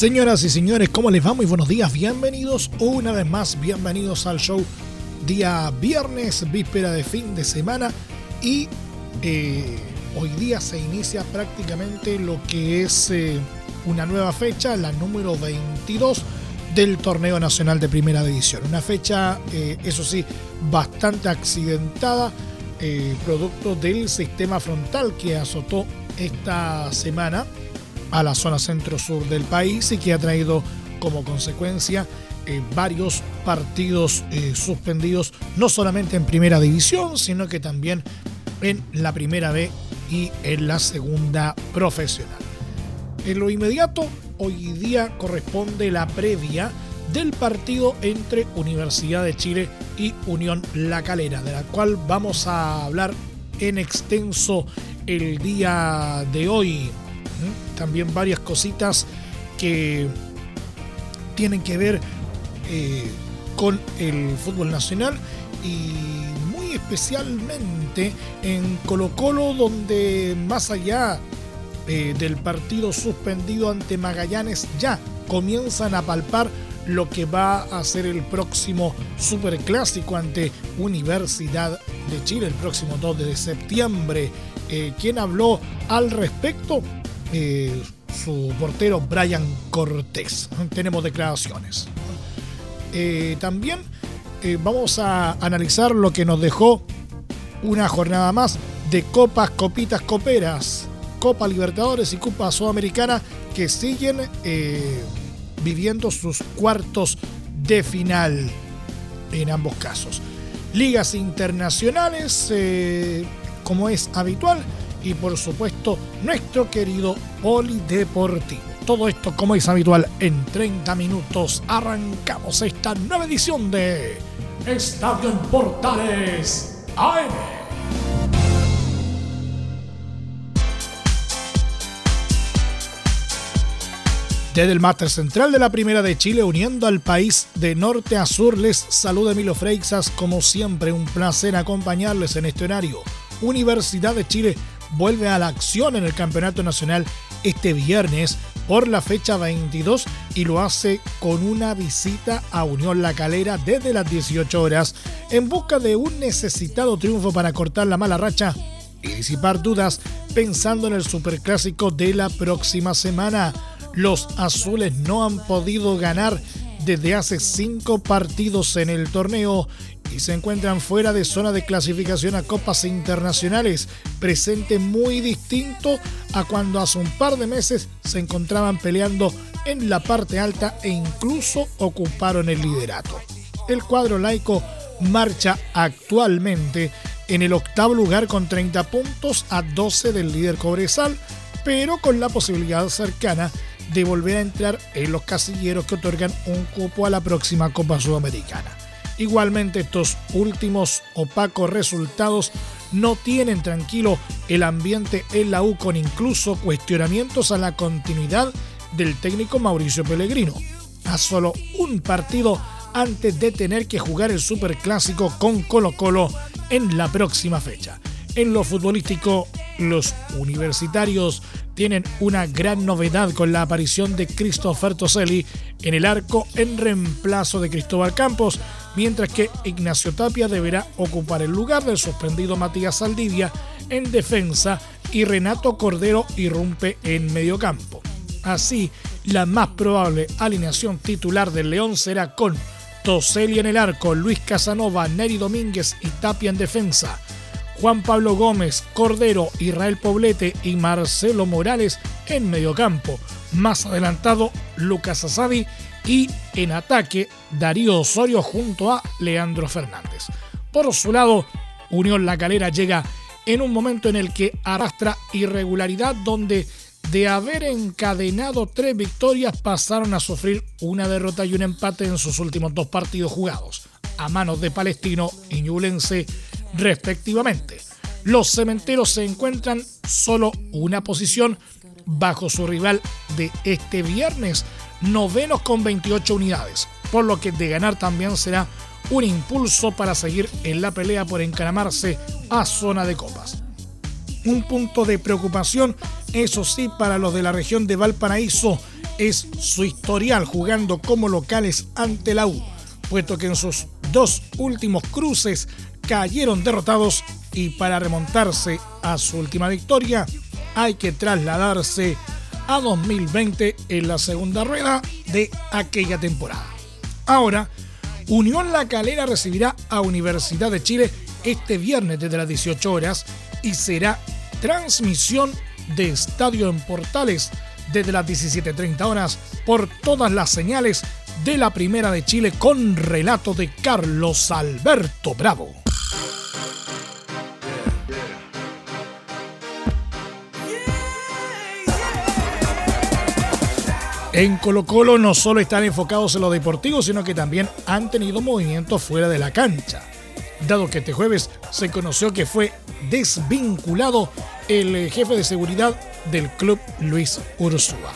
Señoras y señores, ¿cómo les va? Muy buenos días, bienvenidos una vez más, bienvenidos al show día viernes, víspera de fin de semana y eh, hoy día se inicia prácticamente lo que es eh, una nueva fecha, la número 22 del torneo nacional de primera división. Una fecha, eh, eso sí, bastante accidentada, producto del sistema frontal que azotó esta semana a la zona centro-sur del país y que ha traído como consecuencia eh, varios partidos eh, suspendidos, no solamente en primera división, sino que también en la primera B y en la segunda profesional. En lo inmediato, hoy día corresponde la previa del partido entre Universidad de Chile y Unión La Calera, de la cual vamos a hablar en extenso el día de hoy también varias cositas que tienen que ver eh, con el fútbol nacional y muy especialmente en Colo Colo donde más allá eh, del partido suspendido ante Magallanes ya comienzan a palpar lo que va a ser el próximo superclásico ante Universidad de Chile el próximo 2 de septiembre. Eh, ¿Quién habló al respecto? Eh, su portero Brian Cortés. Tenemos declaraciones. Eh, también eh, vamos a analizar lo que nos dejó una jornada más de copas, copitas, coperas, Copa Libertadores y Copa Sudamericana que siguen viviendo sus cuartos de final en ambos casos. Ligas internacionales, como es habitual, y por supuesto nuestro querido Polideportivo. Todo esto como es habitual en 30 minutos arrancamos esta nueva edición de Estadio en Portales AM. Desde el máster central de la Primera de Chile, uniendo al país de norte a sur, les saluda Emilio Freixas. Como siempre, un placer acompañarles en este horario. Universidad de Chile vuelve a la acción en el Campeonato Nacional este viernes por la fecha 22 y lo hace con una visita a Unión La Calera desde las 18 horas en busca de un necesitado triunfo para cortar la mala racha y disipar dudas pensando en el superclásico de la próxima semana. Los azules no han podido ganar desde hace cinco partidos en el torneo y se encuentran fuera de zona de clasificación a copas internacionales, presente muy distinto a cuando hace un par de meses se encontraban peleando en la parte alta e incluso ocuparon el liderato. El cuadro laico marcha actualmente en el octavo lugar con 30 puntos a 12 del líder Cobresal, pero con la posibilidad cercana de volver a entrar en los casilleros que otorgan un cupo a la próxima Copa Sudamericana. Igualmente estos últimos opacos resultados no tienen tranquilo el ambiente en la U con incluso cuestionamientos a la continuidad del técnico Mauricio Pellegrino. A solo un partido antes de tener que jugar el Superclásico con Colo Colo en la próxima fecha. En lo futbolístico, los universitarios tienen una gran novedad con la aparición de Christopher Toselli en el arco en reemplazo de Cristóbal Campos, mientras que Ignacio Tapia deberá ocupar el lugar del suspendido Matías Saldivia en defensa y Renato Cordero irrumpe en mediocampo. Así, la más probable alineación titular del León será con Toselli en el arco, Luis Casanova, Neri Domínguez y Tapia en defensa. Juan Pablo Gómez, Cordero, Israel Poblete y Marcelo Morales en mediocampo. Más adelantado, Lucas Asadi y en ataque, Darío Osorio junto a Leandro Fernández. Por su lado, Unión La Calera llega en un momento en el que arrastra irregularidad donde de haber encadenado tres victorias pasaron a sufrir una derrota y un empate en sus últimos dos partidos jugados, a manos de Palestino y Ñublense respectivamente. Los cementeros se encuentran solo una posición bajo su rival de este viernes, novenos con 28 unidades, por lo que de ganar también será un impulso para seguir en la pelea por encaramarse a zona de copas. Un punto de preocupación, eso sí, para los de la región de Valparaíso es su historial jugando como locales ante la U, puesto que en sus dos últimos cruces cayeron derrotados y para remontarse a su última victoria hay que trasladarse a 2020 en la segunda rueda de aquella temporada. Ahora, Unión La Calera recibirá a Universidad de Chile este viernes desde las 18 horas y será transmisión de Estadio en Portales desde las 17.30 horas por todas las señales de la Primera de Chile con relato de Carlos Alberto Bravo. En Colo Colo no solo están enfocados en lo deportivo, sino que también han tenido movimientos fuera de la cancha. Dado que este jueves se conoció que fue desvinculado el jefe de seguridad del club Luis Ursúa.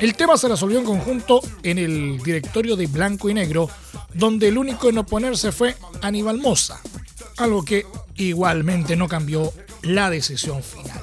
El tema se resolvió en conjunto en el directorio de Blanco y Negro, donde el único en oponerse fue Aníbal Moza, algo que igualmente no cambió la decisión final.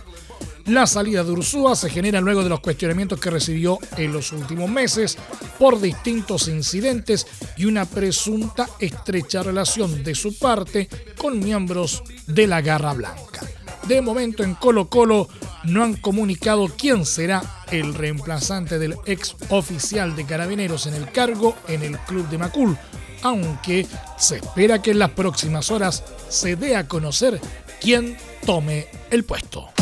La salida de Ursúa se genera luego de los cuestionamientos que recibió en los últimos meses por distintos incidentes y una presunta estrecha relación de su parte con miembros de la Garra Blanca. De momento en Colo Colo no han comunicado quién será el reemplazante del ex oficial de carabineros en el cargo en el club de Macul, aunque se espera que en las próximas horas se dé a conocer quién tome el puesto.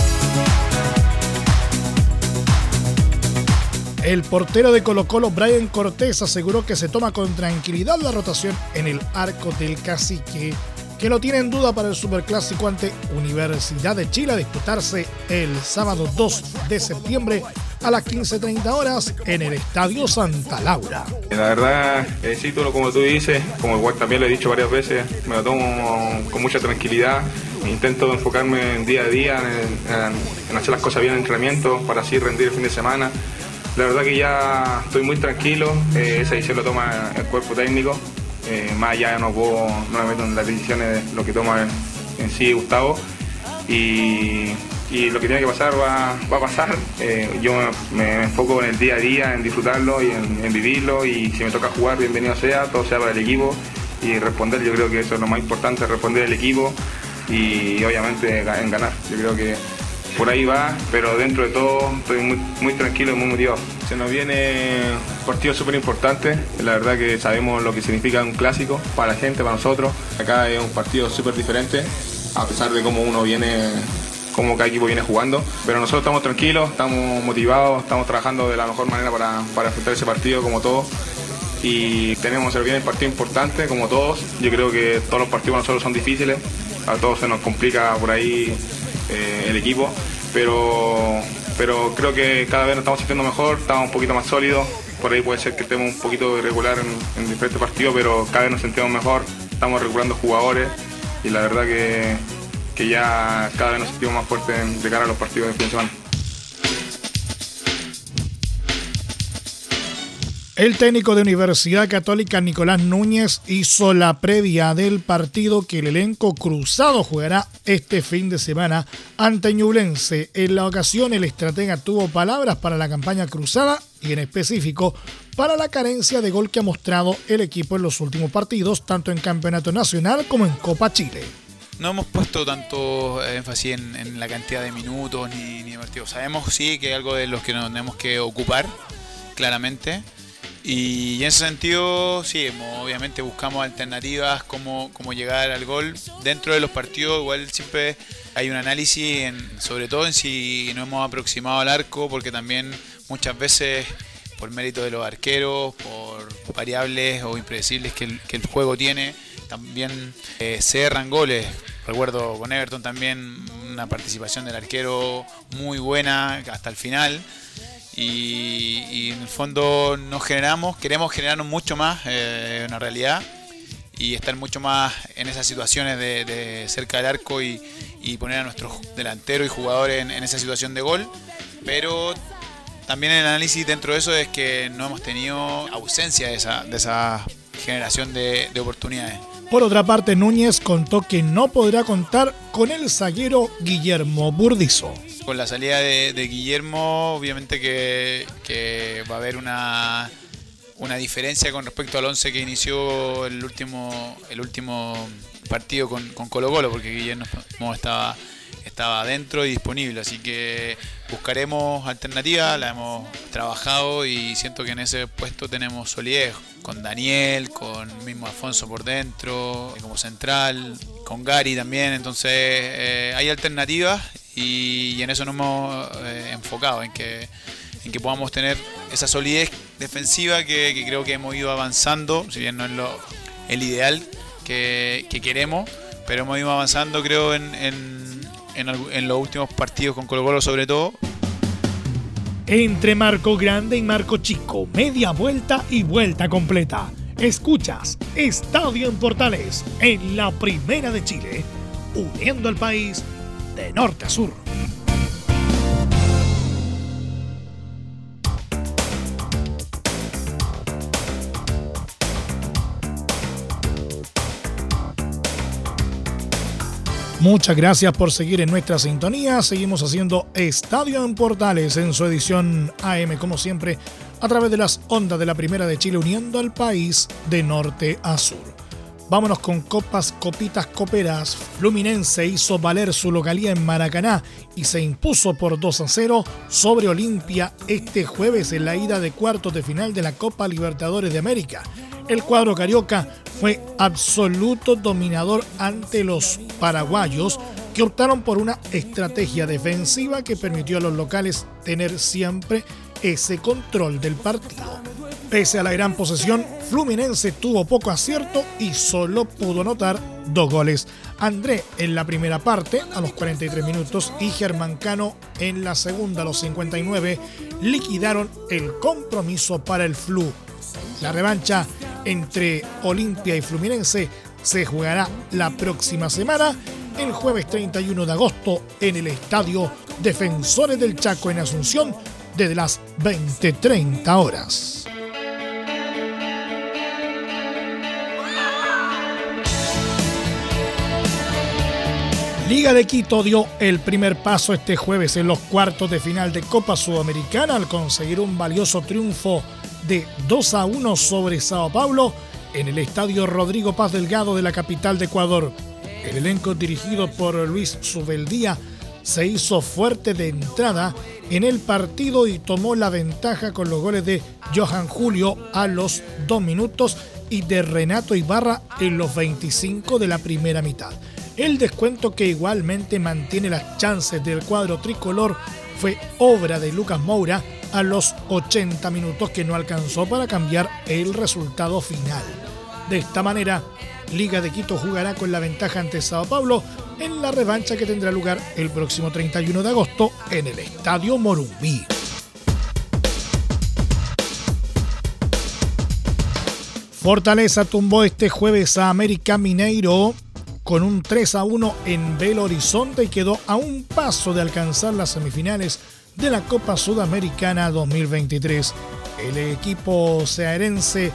El portero de Colo Colo, Brian Cortés, aseguró que se toma con tranquilidad la rotación en el arco del cacique, que lo tiene en duda para el Superclásico ante Universidad de Chile a disputarse el sábado 2 de septiembre a las 15.30 horas en el Estadio Santa Laura. La verdad, el título, como tú dices, como igual también lo he dicho varias veces, me lo tomo con mucha tranquilidad. Intento enfocarme en día a día, en, hacer las cosas bien en entrenamiento para así rendir el fin de semana la verdad que ya estoy muy tranquilo, eh, esa decisión lo toma el cuerpo técnico, eh, más allá no puedo, no me meto en las decisiones de lo que toma en sí Gustavo y, lo que tiene que pasar va, a pasar. Eh, yo me, enfoco en el día a día, en disfrutarlo y en, vivirlo y si me toca jugar, bienvenido sea, todo sea para el equipo y responder, yo creo que eso es lo más importante, responder el equipo y obviamente en ganar. Yo creo que por ahí va, pero dentro de todo estoy muy, tranquilo y muy motivado. Se nos viene un partido súper importante, la verdad que sabemos lo que significa un clásico para la gente, para nosotros. Acá es un partido súper diferente, a pesar de cómo uno viene, cómo cada equipo viene jugando, pero nosotros estamos tranquilos, estamos motivados, estamos trabajando de la mejor manera para, para enfrentar ese partido como todos y tenemos el bien el partido importante como todos. Yo creo que todos los partidos para nosotros son difíciles, a todos se nos complica por ahí eh, el equipo, pero, pero creo que cada vez nos estamos sintiendo mejor, estamos un poquito más sólidos, por ahí puede ser que estemos un poquito irregular en, diferentes partidos, pero cada vez nos sentimos mejor, estamos recuperando jugadores y la verdad que, que ya cada vez nos sentimos más fuertes de cara a los partidos de fin de semana. El técnico de Universidad Católica Nicolás Núñez hizo la previa del partido que el elenco cruzado jugará este fin de semana ante Ñublense. En la ocasión el estratega tuvo palabras para la campaña cruzada y en específico para la carencia de gol que ha mostrado el equipo en los últimos partidos, tanto en Campeonato Nacional como en Copa Chile. No hemos puesto tanto énfasis en, la cantidad de minutos ni, de partidos. Sabemos sí que es algo de los que nos tenemos que ocupar, claramente y en ese sentido, sí, obviamente buscamos alternativas, como llegar al gol. Dentro de los partidos, igual siempre hay un análisis, sobre todo en si nos hemos aproximado al arco, porque también muchas veces, por mérito de los arqueros, por variables o impredecibles que el, juego tiene, también eh, se erran goles. Recuerdo con Everton también una participación del arquero muy buena hasta el final. Y, en el fondo nos generamos, queremos generarnos mucho más, eh, una realidad, y estar mucho más en esas situaciones de, cerca del arco y, poner a nuestros delanteros y jugadores en, esa situación de gol. Pero también el análisis dentro de eso es que no hemos tenido ausencia de esa, de esa generación de, oportunidades. Por otra parte, Núñez contó que no podrá contar con el zaguero Guillermo Burdizo. Con la salida de, Guillermo, obviamente que, va a haber una, una diferencia con respecto al 11 que inició el último, el último partido con, con Colo Colo, porque Guillermo estaba estaba dentro y disponible, así que buscaremos alternativas, la hemos trabajado y siento que en ese puesto tenemos solidez con Daniel, con mismo Alfonso por dentro, como central, con Gary también, entonces eh, hay alternativas y, en eso nos hemos eh, enfocado, en que, en que podamos tener esa solidez defensiva que, creo que hemos ido avanzando, si bien no es lo, el ideal que, queremos, pero hemos ido avanzando creo en en, los últimos partidos con Colo Colo sobre todo. Entre Marco Grande y Marco Chico, media vuelta y vuelta completa. Escuchas Estadio en Portales en la Primera de Chile, uniendo al país de norte a sur. Muchas gracias por seguir en nuestra sintonía. Seguimos haciendo Estadio en Portales en su edición AM, como siempre, a través de las ondas de la Primera de Chile, uniendo al país de norte a sur. Vámonos con copas, copitas, coperas. Fluminense hizo valer su localía en Maracaná y se impuso por 2 a 0 sobre Olimpia este jueves en la ida de cuartos de final de la Copa Libertadores de América. El cuadro carioca fue absoluto dominador ante los paraguayos que optaron por una estrategia defensiva que permitió a los locales tener siempre ese control del partido. Pese a la gran posesión, Fluminense tuvo poco acierto y solo pudo anotar dos goles. André en la primera parte a los 43 minutos y Germán Cano en la segunda a los 59 liquidaron el compromiso para el Flu. La revancha entre Olimpia y Fluminense se jugará la próxima semana, el jueves 31 de agosto, en el Estadio Defensores del Chaco en Asunción, desde las 20.30 horas. Liga de Quito dio el primer paso este jueves en los cuartos de final de Copa Sudamericana al conseguir un valioso triunfo de 2 a 1 sobre Sao Paulo en el estadio Rodrigo Paz Delgado de la capital de Ecuador. El elenco dirigido por Luis Subeldía se hizo fuerte de entrada en el partido y tomó la ventaja con los goles de Johan Julio a los 2 minutos y de Renato Ibarra en los 25 de la primera mitad. El descuento que igualmente mantiene las chances del cuadro tricolor fue obra de Lucas Moura a los 80 minutos que no alcanzó para cambiar el resultado final. De esta manera, Liga de Quito jugará con la ventaja ante Sao Paulo en la revancha que tendrá lugar el próximo 31 de agosto en el Estadio Morumbí. Fortaleza tumbó este jueves a América Mineiro con un 3 a 1 en Belo Horizonte y quedó a un paso de alcanzar las semifinales de la Copa Sudamericana 2023. El equipo cearense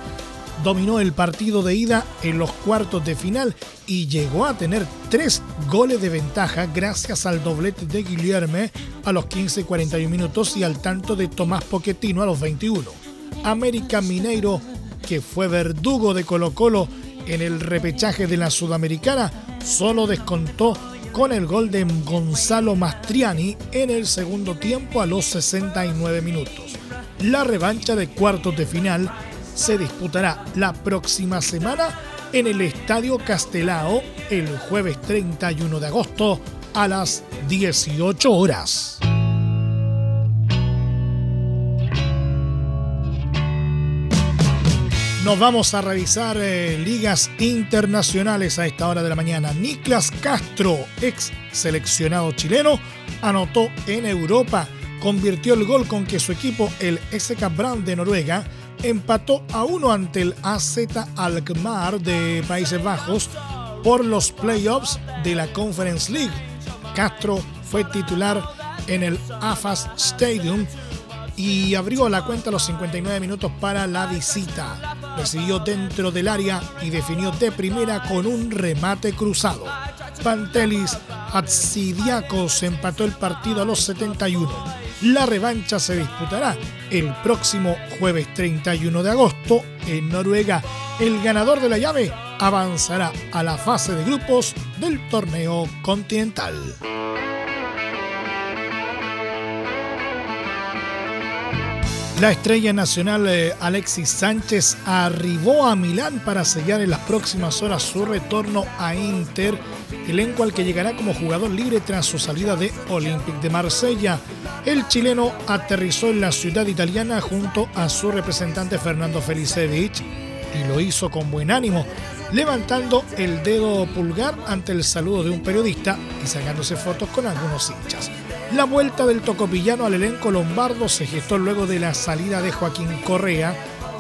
dominó el partido de ida en los cuartos de final y llegó a tener tres goles de ventaja gracias al doblete de Guillerme a los 15 y 41 minutos y al tanto de Tomás Poquetino a los 21. América Mineiro, que fue verdugo de Colo Colo en el repechaje de la Sudamericana, solo descontó con el gol de Gonzalo Mastriani en el segundo tiempo a los 69 minutos. La revancha de cuartos de final se disputará la próxima semana en el Estadio Castelao el jueves 31 de agosto a las 18 horas. Nos vamos a revisar eh, ligas internacionales a esta hora de la mañana. Niklas Castro, ex seleccionado chileno, anotó en Europa, convirtió el gol con que su equipo, el SK Brand de Noruega, empató a uno ante el AZ Alkmaar de Países Bajos por los playoffs de la Conference League. Castro fue titular en el AFAS Stadium y abrió la cuenta a los 59 minutos para la visita. Recibió dentro del área y definió de primera con un remate cruzado. Pantelis Atsidiakos empató el partido a los 71. La revancha se disputará el próximo jueves 31 de agosto en Noruega. El ganador de la llave avanzará a la fase de grupos del torneo continental. La estrella nacional eh, Alexis Sánchez arribó a Milán para sellar en las próximas horas su retorno a Inter, elenco al que llegará como jugador libre tras su salida de Olympique de Marsella. El chileno aterrizó en la ciudad italiana junto a su representante Fernando Felicevich y lo hizo con buen ánimo, levantando el dedo pulgar ante el saludo de un periodista y sacándose fotos con algunos hinchas. La vuelta del tocopillano al elenco lombardo se gestó luego de la salida de Joaquín Correa,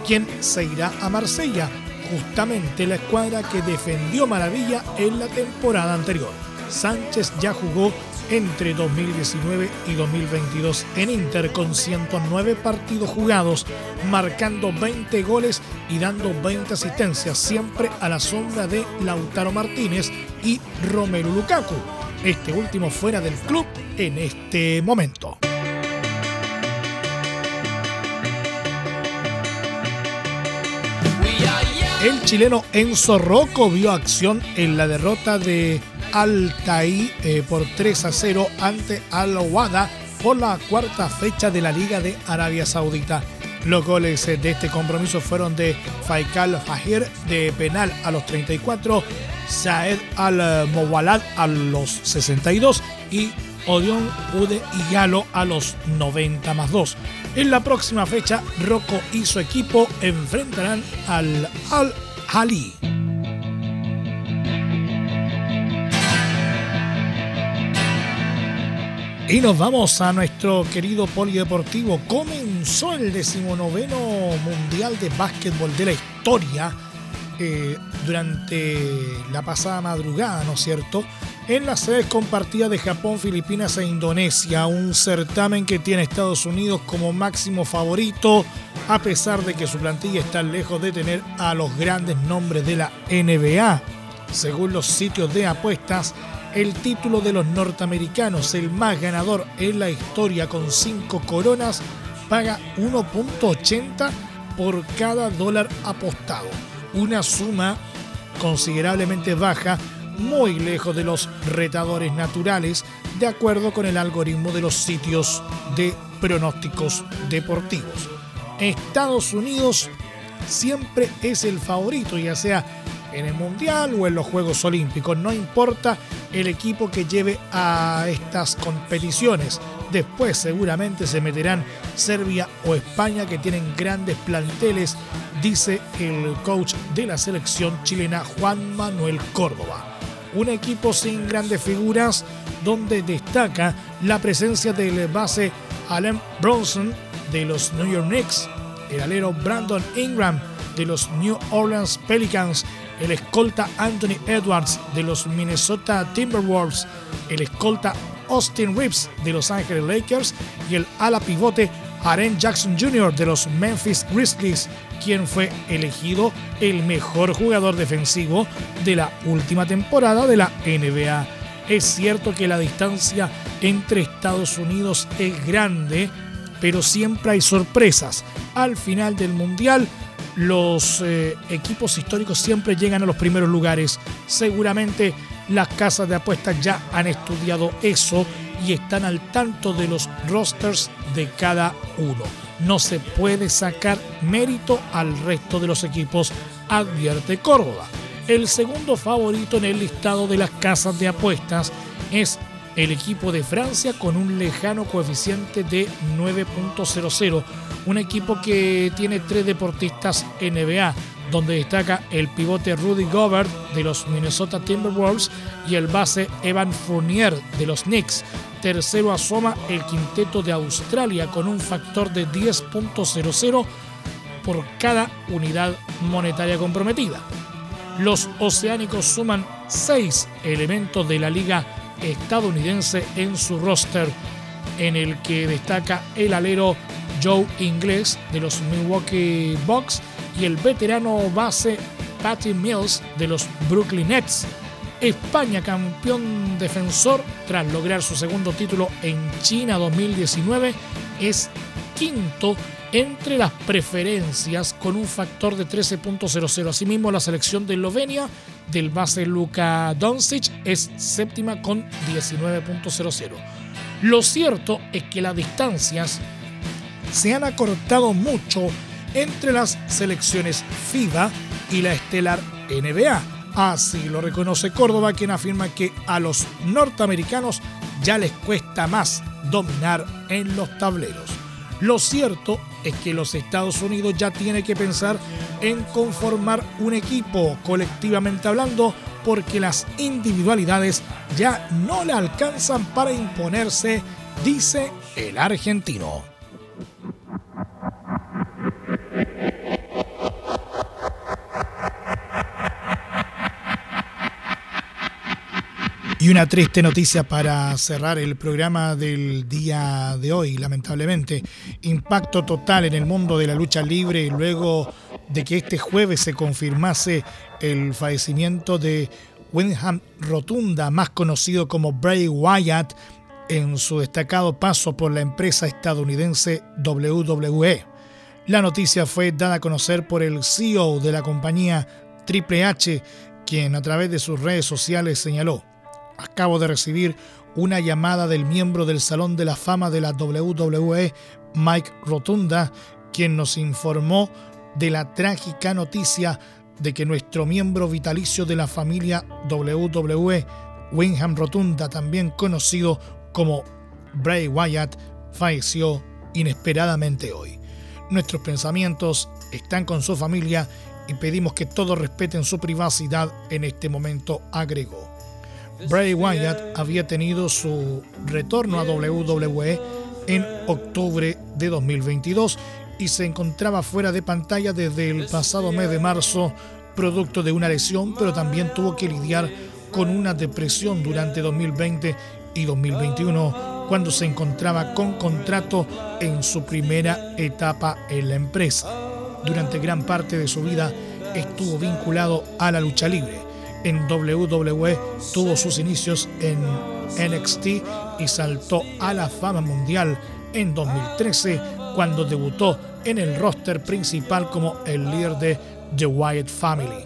quien se irá a Marsella, justamente la escuadra que defendió maravilla en la temporada anterior. Sánchez ya jugó entre 2019 y 2022 en Inter con 109 partidos jugados, marcando 20 goles y dando 20 asistencias, siempre a la sombra de Lautaro Martínez y Romelu Lukaku este último fuera del club en este momento. El chileno Enzo Rocco vio acción en la derrota de Altaí eh, por 3 a 0 ante Al Wada por la cuarta fecha de la Liga de Arabia Saudita. Los goles de este compromiso fueron de Faikal Fahir de penal a los 34, Saed Al-Mowalad a los 62 y Odion Ude y Galo a los 90 más 2. En la próxima fecha, Rocco y su equipo enfrentarán al Al-Hali. Y nos vamos a nuestro querido polideportivo. Comenzó el decimonoveno Mundial de Básquetbol de la historia eh, durante la pasada madrugada, ¿no es cierto? En las sedes compartidas de Japón, Filipinas e Indonesia, un certamen que tiene Estados Unidos como máximo favorito, a pesar de que su plantilla está lejos de tener a los grandes nombres de la NBA. Según los sitios de apuestas, el título de los norteamericanos, el más ganador en la historia con cinco coronas, paga 1.80 por cada dólar apostado. Una suma considerablemente baja, muy lejos de los retadores naturales, de acuerdo con el algoritmo de los sitios de pronósticos deportivos. Estados Unidos siempre es el favorito, ya sea en el Mundial o en los Juegos Olímpicos. No importa el equipo que lleve a estas competiciones. Después seguramente se meterán Serbia o España que tienen grandes planteles, dice el coach de la selección chilena Juan Manuel Córdoba. Un equipo sin grandes figuras donde destaca la presencia del base Allen Bronson de los New York Knicks, el alero Brandon Ingram de los New Orleans Pelicans el escolta Anthony Edwards de los Minnesota Timberwolves, el escolta Austin Reeves de Los Angeles Lakers y el ala pivote Aren Jackson Jr. de los Memphis Grizzlies, quien fue elegido el mejor jugador defensivo de la última temporada de la NBA. Es cierto que la distancia entre Estados Unidos es grande, pero siempre hay sorpresas. Al final del Mundial, los eh, equipos históricos siempre llegan a los primeros lugares. Seguramente las casas de apuestas ya han estudiado eso y están al tanto de los rosters de cada uno. No se puede sacar mérito al resto de los equipos, advierte Córdoba. El segundo favorito en el listado de las casas de apuestas es el equipo de Francia con un lejano coeficiente de 9.00 un equipo que tiene tres deportistas NBA, donde destaca el pivote Rudy Gobert de los Minnesota Timberwolves y el base Evan Fournier de los Knicks. Tercero asoma el quinteto de Australia con un factor de 10.00 por cada unidad monetaria comprometida. Los oceánicos suman seis elementos de la liga estadounidense en su roster, en el que destaca el alero Joe Ingles de los Milwaukee Bucks y el veterano base Patty Mills de los Brooklyn Nets. España, campeón defensor, tras lograr su segundo título en China 2019, es quinto entre las preferencias con un factor de 13.00. Asimismo, la selección de Eslovenia del base Luka Doncic es séptima con 19.00. Lo cierto es que las distancias se han acortado mucho entre las selecciones FIBA y la estelar NBA. Así lo reconoce Córdoba, quien afirma que a los norteamericanos ya les cuesta más dominar en los tableros. Lo cierto es que los Estados Unidos ya tiene que pensar en conformar un equipo colectivamente hablando porque las individualidades ya no le alcanzan para imponerse, dice el argentino. Y una triste noticia para cerrar el programa del día de hoy, lamentablemente. Impacto total en el mundo de la lucha libre luego de que este jueves se confirmase el fallecimiento de Wyndham Rotunda, más conocido como Bray Wyatt, en su destacado paso por la empresa estadounidense WWE. La noticia fue dada a conocer por el CEO de la compañía Triple H, quien a través de sus redes sociales señaló Acabo de recibir una llamada del miembro del Salón de la Fama de la WWE, Mike Rotunda, quien nos informó de la trágica noticia de que nuestro miembro vitalicio de la familia WWE, Winham Rotunda, también conocido como Bray Wyatt, falleció inesperadamente hoy. Nuestros pensamientos están con su familia y pedimos que todos respeten su privacidad en este momento, agregó. Bray Wyatt había tenido su retorno a WWE en octubre de 2022 y se encontraba fuera de pantalla desde el pasado mes de marzo producto de una lesión, pero también tuvo que lidiar con una depresión durante 2020 y 2021 cuando se encontraba con contrato en su primera etapa en la empresa. Durante gran parte de su vida estuvo vinculado a la lucha libre en WWE, tuvo sus inicios en NXT y saltó a la fama mundial en 2013 cuando debutó en el roster principal como el líder de The Wyatt Family.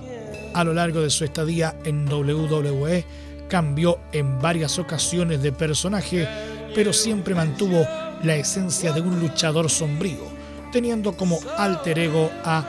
A lo largo de su estadía en WWE, cambió en varias ocasiones de personaje, pero siempre mantuvo la esencia de un luchador sombrío, teniendo como alter ego a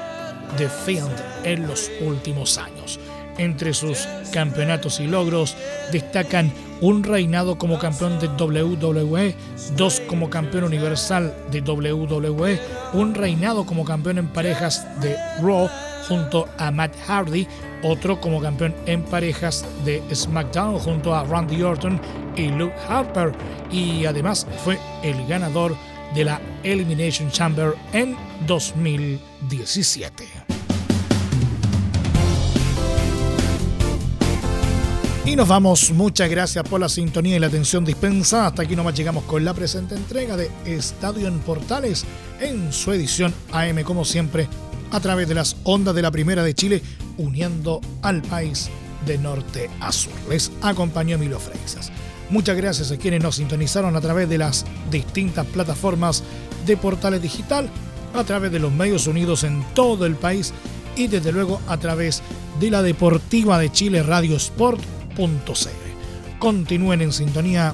The Fiend en los últimos años. Entre sus campeonatos y logros destacan un reinado como campeón de WWE, dos como campeón universal de WWE, un reinado como campeón en parejas de Raw junto a Matt Hardy, otro como campeón en parejas de SmackDown junto a Randy Orton y Luke Harper y además fue el ganador de la Elimination Chamber en 2017. Y nos vamos. Muchas gracias por la sintonía y la atención dispensada. Hasta aquí nomás llegamos con la presente entrega de Estadio en Portales en su edición AM, como siempre, a través de las ondas de la Primera de Chile, uniendo al país de norte a sur. Les acompañó Emilio Freixas. Muchas gracias a quienes nos sintonizaron a través de las distintas plataformas de Portales Digital, a través de los medios unidos en todo el país y desde luego a través de la Deportiva de Chile Radio Sport Continúen en sintonía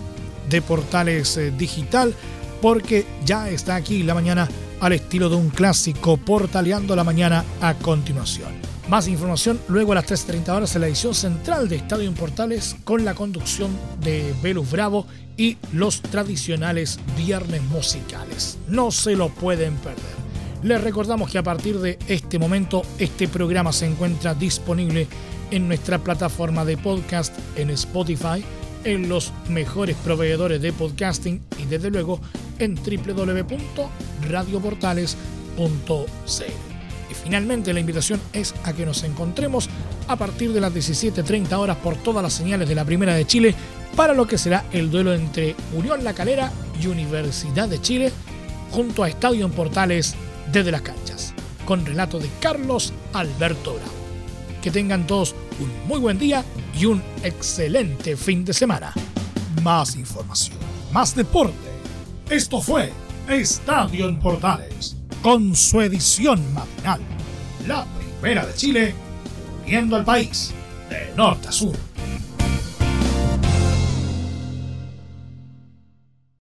de Portales eh, Digital porque ya está aquí la mañana al estilo de un clásico portaleando la mañana a continuación. Más información luego a las 3.30 horas en la edición central de Estadio en Portales con la conducción de Velus Bravo y los tradicionales viernes musicales. No se lo pueden perder. Les recordamos que a partir de este momento este programa se encuentra disponible en nuestra plataforma de podcast en Spotify, en los mejores proveedores de podcasting y desde luego en www.radioportales.cl. Y finalmente la invitación es a que nos encontremos a partir de las 17.30 horas por todas las señales de la Primera de Chile para lo que será el duelo entre Unión La Calera y Universidad de Chile junto a Estadio en Portales desde las canchas, con relato de Carlos Alberto Bravo. Que tengan todos un muy buen día y un excelente fin de semana. Más información, más deporte. Esto fue Estadio en Portales con su edición matinal. La primera de Chile, viendo al país de norte a sur.